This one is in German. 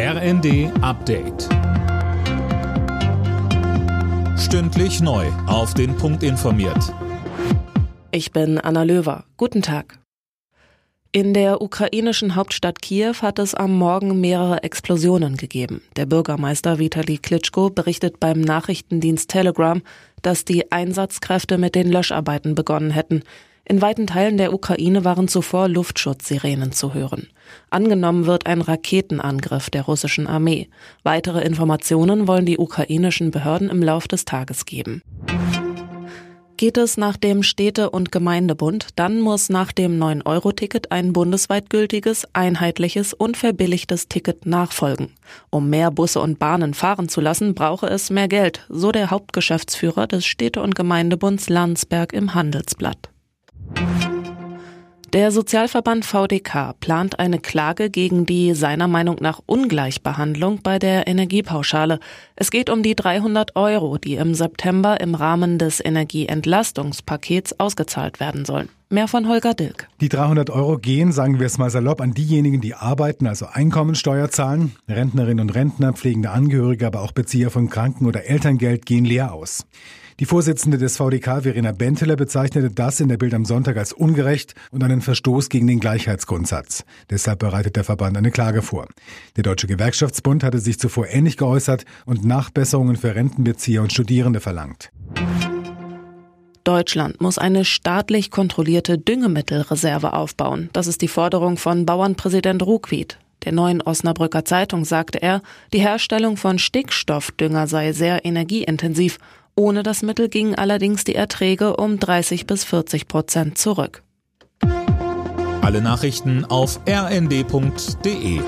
RND Update. Stündlich neu. Auf den Punkt informiert. Ich bin Anna Löwer. Guten Tag. In der ukrainischen Hauptstadt Kiew hat es am Morgen mehrere Explosionen gegeben. Der Bürgermeister Vitali Klitschko berichtet beim Nachrichtendienst Telegram, dass die Einsatzkräfte mit den Löscharbeiten begonnen hätten. In weiten Teilen der Ukraine waren zuvor Luftschutzsirenen zu hören. Angenommen wird ein Raketenangriff der russischen Armee. Weitere Informationen wollen die ukrainischen Behörden im Lauf des Tages geben. Geht es nach dem Städte- und Gemeindebund, dann muss nach dem 9-Euro-Ticket ein bundesweit gültiges, einheitliches und verbilligtes Ticket nachfolgen. Um mehr Busse und Bahnen fahren zu lassen, brauche es mehr Geld, so der Hauptgeschäftsführer des Städte- und Gemeindebunds Landsberg im Handelsblatt. Der Sozialverband VDK plant eine Klage gegen die seiner Meinung nach Ungleichbehandlung bei der Energiepauschale. Es geht um die 300 Euro, die im September im Rahmen des Energieentlastungspakets ausgezahlt werden sollen. Mehr von Holger Dilk. Die 300 Euro gehen, sagen wir es mal salopp, an diejenigen, die arbeiten, also Einkommensteuer zahlen. Rentnerinnen und Rentner, pflegende Angehörige, aber auch Bezieher von Kranken- oder Elterngeld gehen leer aus. Die Vorsitzende des VDK, Verena Benteler, bezeichnete das in der Bild am Sonntag als ungerecht und einen Verstoß gegen den Gleichheitsgrundsatz. Deshalb bereitet der Verband eine Klage vor. Der Deutsche Gewerkschaftsbund hatte sich zuvor ähnlich geäußert und Nachbesserungen für Rentenbezieher und Studierende verlangt. Deutschland muss eine staatlich kontrollierte Düngemittelreserve aufbauen. Das ist die Forderung von Bauernpräsident Ruckwied. Der neuen Osnabrücker Zeitung sagte er, die Herstellung von Stickstoffdünger sei sehr energieintensiv ohne das Mittel gingen allerdings die Erträge um 30 bis 40 Prozent zurück. Alle Nachrichten auf rnd.de